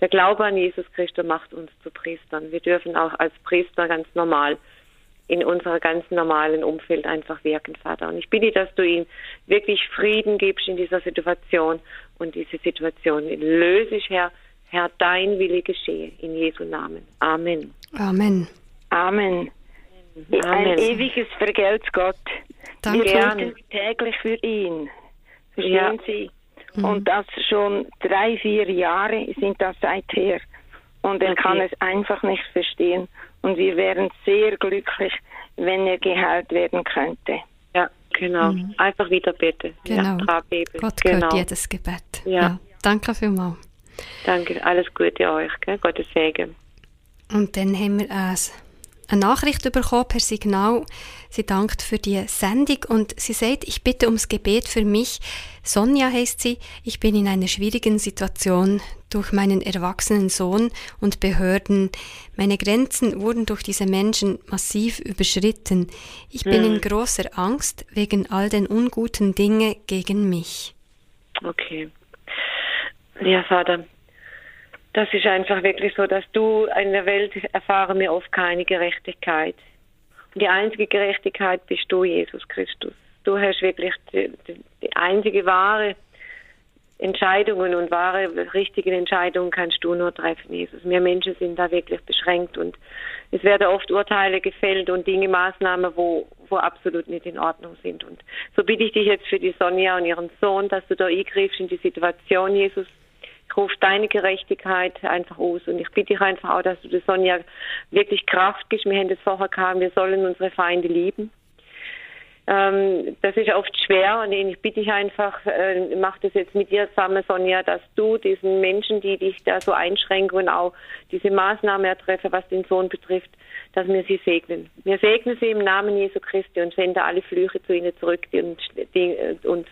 der Glaube an Jesus Christus macht uns zu Priestern. Wir dürfen auch als Priester ganz normal in unserer ganz normalen Umfeld einfach wirken, Vater. Und ich bitte, dass du ihm wirklich Frieden gibst in dieser Situation und diese Situation löse ich, Herr. Herr, dein Wille geschehe in Jesu Namen. Amen. Amen. Amen. Amen. Ein ewiges Vergelt Gott. Danke. Wir beten täglich für ihn. Verstehen ja. Sie? Mhm. Und das schon drei, vier Jahre sind das seither. Und er okay. kann es einfach nicht verstehen. Und wir wären sehr glücklich, wenn er geheilt werden könnte. Ja, genau. Mhm. Einfach wieder beten. Genau. Ja, Gott genau. hört jedes Gebet. Ja. ja. Danke vielmals. Danke, alles Gute euch. Gell? Gottes Segen. Und dann haben wir ein eine Nachricht bekommen per Signal. Sie dankt für die Sendung und sie sagt, ich bitte ums Gebet für mich. Sonja heißt sie, ich bin in einer schwierigen Situation durch meinen erwachsenen Sohn und Behörden. Meine Grenzen wurden durch diese Menschen massiv überschritten. Ich bin hm. in großer Angst wegen all den unguten Dinge gegen mich. Okay. Ja, Vater, das ist einfach wirklich so, dass du in der Welt erfahren wir oft keine Gerechtigkeit. Und die einzige Gerechtigkeit bist du, Jesus Christus. Du hast wirklich die, die einzige wahre Entscheidungen und wahre, richtige Entscheidungen kannst du nur treffen, Jesus. Wir Menschen sind da wirklich beschränkt und es werden oft Urteile gefällt und Dinge, Maßnahmen, wo, wo absolut nicht in Ordnung sind. Und so bitte ich dich jetzt für die Sonja und ihren Sohn, dass du da eingreifst in die Situation, Jesus, rufe deine Gerechtigkeit einfach aus und ich bitte dich einfach auch, dass du der Sonja wirklich Kraft gibst. Wir haben das vorher gehabt, wir sollen unsere Feinde lieben. Ähm, das ist oft schwer und ich bitte dich einfach, äh, mach das jetzt mit dir zusammen, Sonja, dass du diesen Menschen, die dich da so einschränken und auch diese Maßnahmen ertreffen, was den Sohn betrifft, dass wir sie segnen. Wir segnen sie im Namen Jesu Christi und senden alle Flüche zu ihnen zurück und, die, und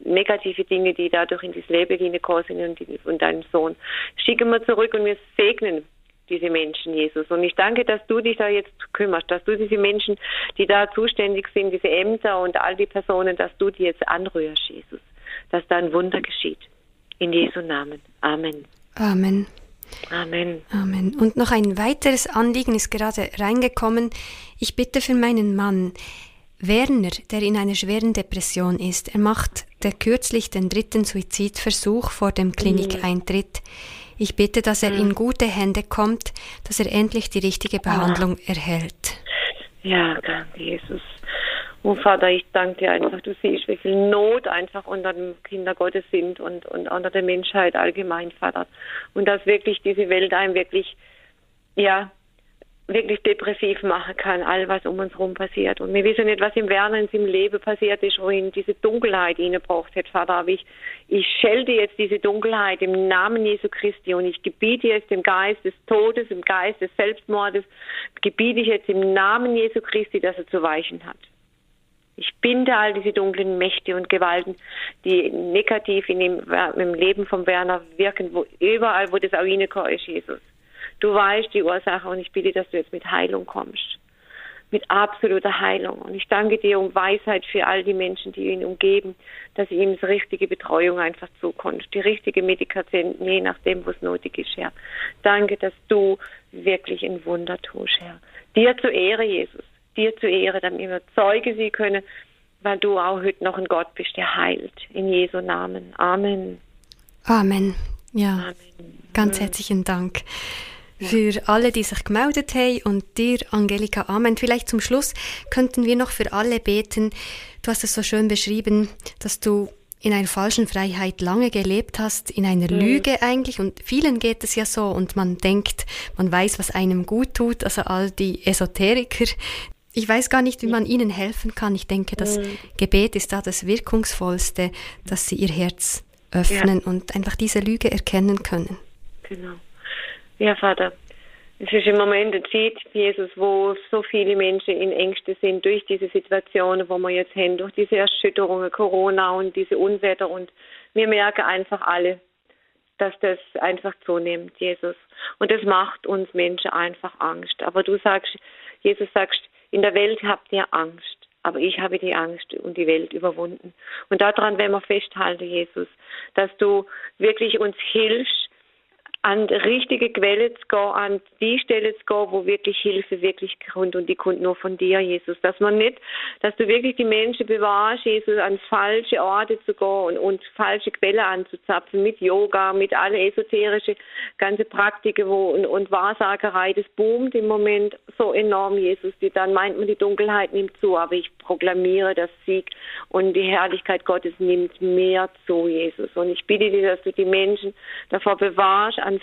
negative Dinge, die dadurch in das Leben hineingekommen sind und, und deinem Sohn. Schicken wir zurück und wir segnen diese Menschen, Jesus. Und ich danke, dass du dich da jetzt kümmerst, dass du diese Menschen, die da zuständig sind, diese Ämter und all die Personen, dass du die jetzt anrührst, Jesus. Dass da ein Wunder geschieht. In Jesu Namen. Amen. Amen. Amen. Amen. Und noch ein weiteres Anliegen ist gerade reingekommen. Ich bitte für meinen Mann. Werner, der in einer schweren Depression ist, er macht der kürzlich den dritten Suizidversuch vor dem Klinikeintritt. Ich bitte, dass er in gute Hände kommt, dass er endlich die richtige Behandlung erhält. Ja, danke, Jesus. Und Vater, ich danke dir einfach, du siehst, wie viel Not einfach unter den Kinder Gottes sind und, und unter der Menschheit allgemein, Vater. Und dass wirklich diese Welt einem wirklich, ja, wirklich depressiv machen kann, all was um uns herum passiert. Und wir wissen nicht, was im Werner in seinem Leben passiert ist, wo ihn diese Dunkelheit hineingebracht hat, Vater. Aber ich, ich schelte jetzt diese Dunkelheit im Namen Jesu Christi und ich gebiete jetzt im Geist des Todes, im Geist des Selbstmordes, gebiete ich jetzt im Namen Jesu Christi, dass er zu weichen hat. Ich binde all diese dunklen Mächte und Gewalten, die negativ in dem, im Leben von Werner wirken, wo, überall, wo das reingekommen ist, Jesus. Du weißt die Ursache und ich bitte, dass du jetzt mit Heilung kommst. Mit absoluter Heilung. Und ich danke dir um Weisheit für all die Menschen, die ihn umgeben, dass ihm die richtige Betreuung einfach zukommt. Die richtige Medikation, je nachdem, was nötig ist, Herr. Danke, dass du wirklich ein Wunder tust, Herr. Dir zur Ehre, Jesus. Dir zur Ehre, damit wir Zeuge sie können, weil du auch heute noch ein Gott bist, der heilt. In Jesu Namen. Amen. Amen. Ja. Amen. Ganz herzlichen Dank für alle, die sich gemeldet haben und dir, Angelika Amen. Vielleicht zum Schluss könnten wir noch für alle beten. Du hast es so schön beschrieben, dass du in einer falschen Freiheit lange gelebt hast, in einer mhm. Lüge eigentlich. Und vielen geht es ja so und man denkt, man weiß, was einem gut tut. Also all die Esoteriker. Ich weiß gar nicht, wie man ihnen helfen kann. Ich denke, das mhm. Gebet ist da das Wirkungsvollste, dass sie ihr Herz öffnen ja. und einfach diese Lüge erkennen können. Genau. Ja, Vater. Es ist im Moment eine Zeit, Jesus, wo so viele Menschen in Ängste sind durch diese Situationen, wo wir jetzt haben, durch diese Erschütterungen, Corona und diese Unwetter. Und wir merken einfach alle, dass das einfach zunimmt, Jesus. Und das macht uns Menschen einfach Angst. Aber du sagst, Jesus sagst, in der Welt habt ihr Angst. Aber ich habe die Angst und die Welt überwunden. Und daran werden wir festhalten, Jesus, dass du wirklich uns hilfst, an die richtige Quelle zu gehen, an die Stelle zu gehen, wo wirklich Hilfe wirklich kommt und die kommt nur von dir, Jesus. Dass man nicht, dass du wirklich die Menschen bewahrst, Jesus, an falsche Orte zu gehen und, und falsche Quelle anzuzapfen mit Yoga, mit alle esoterische ganze Praktiken wo, und, und Wahrsagerei. Das boomt im Moment so enorm, Jesus. Die, dann meint man, die Dunkelheit nimmt zu, aber ich proklamiere das Sieg und die Herrlichkeit Gottes nimmt mehr zu, Jesus. Und ich bitte dir, dass du die Menschen davor bewahrst, an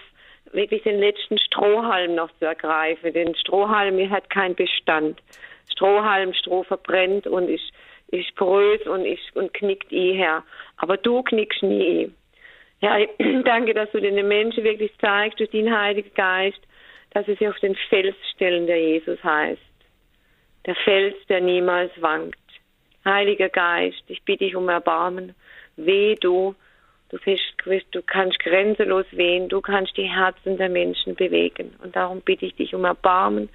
wirklich den letzten Strohhalm noch zu ergreifen. Den Strohhalm hat keinen Bestand. Strohhalm, Stroh verbrennt und ist, ist porös und, ist, und knickt eh her. Aber du knickst nie. Ja, ich danke, dass du den Menschen wirklich zeigst durch den Heiligen Geist, dass sie sich auf den Fels stellen, der Jesus heißt. Der Fels, der niemals wankt. Heiliger Geist, ich bitte dich um Erbarmen. Weh du, Du, bist, du kannst grenzenlos wehen, du kannst die Herzen der Menschen bewegen. Und darum bitte ich dich um Erbarmen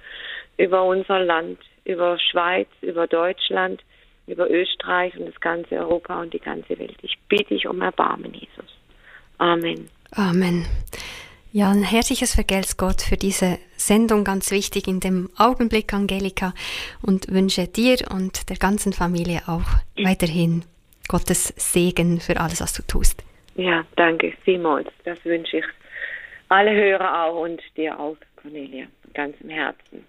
über unser Land, über Schweiz, über Deutschland, über Österreich und das ganze Europa und die ganze Welt. Ich bitte dich um Erbarmen, Jesus. Amen. Amen. Ja, ein herzliches Vergelt's Gott für diese Sendung, ganz wichtig in dem Augenblick, Angelika, und wünsche dir und der ganzen Familie auch weiterhin Gottes Segen für alles, was du tust. Ja, danke vielmals. Das wünsche ich alle Hörer auch und dir auch, Cornelia, ganz im Herzen.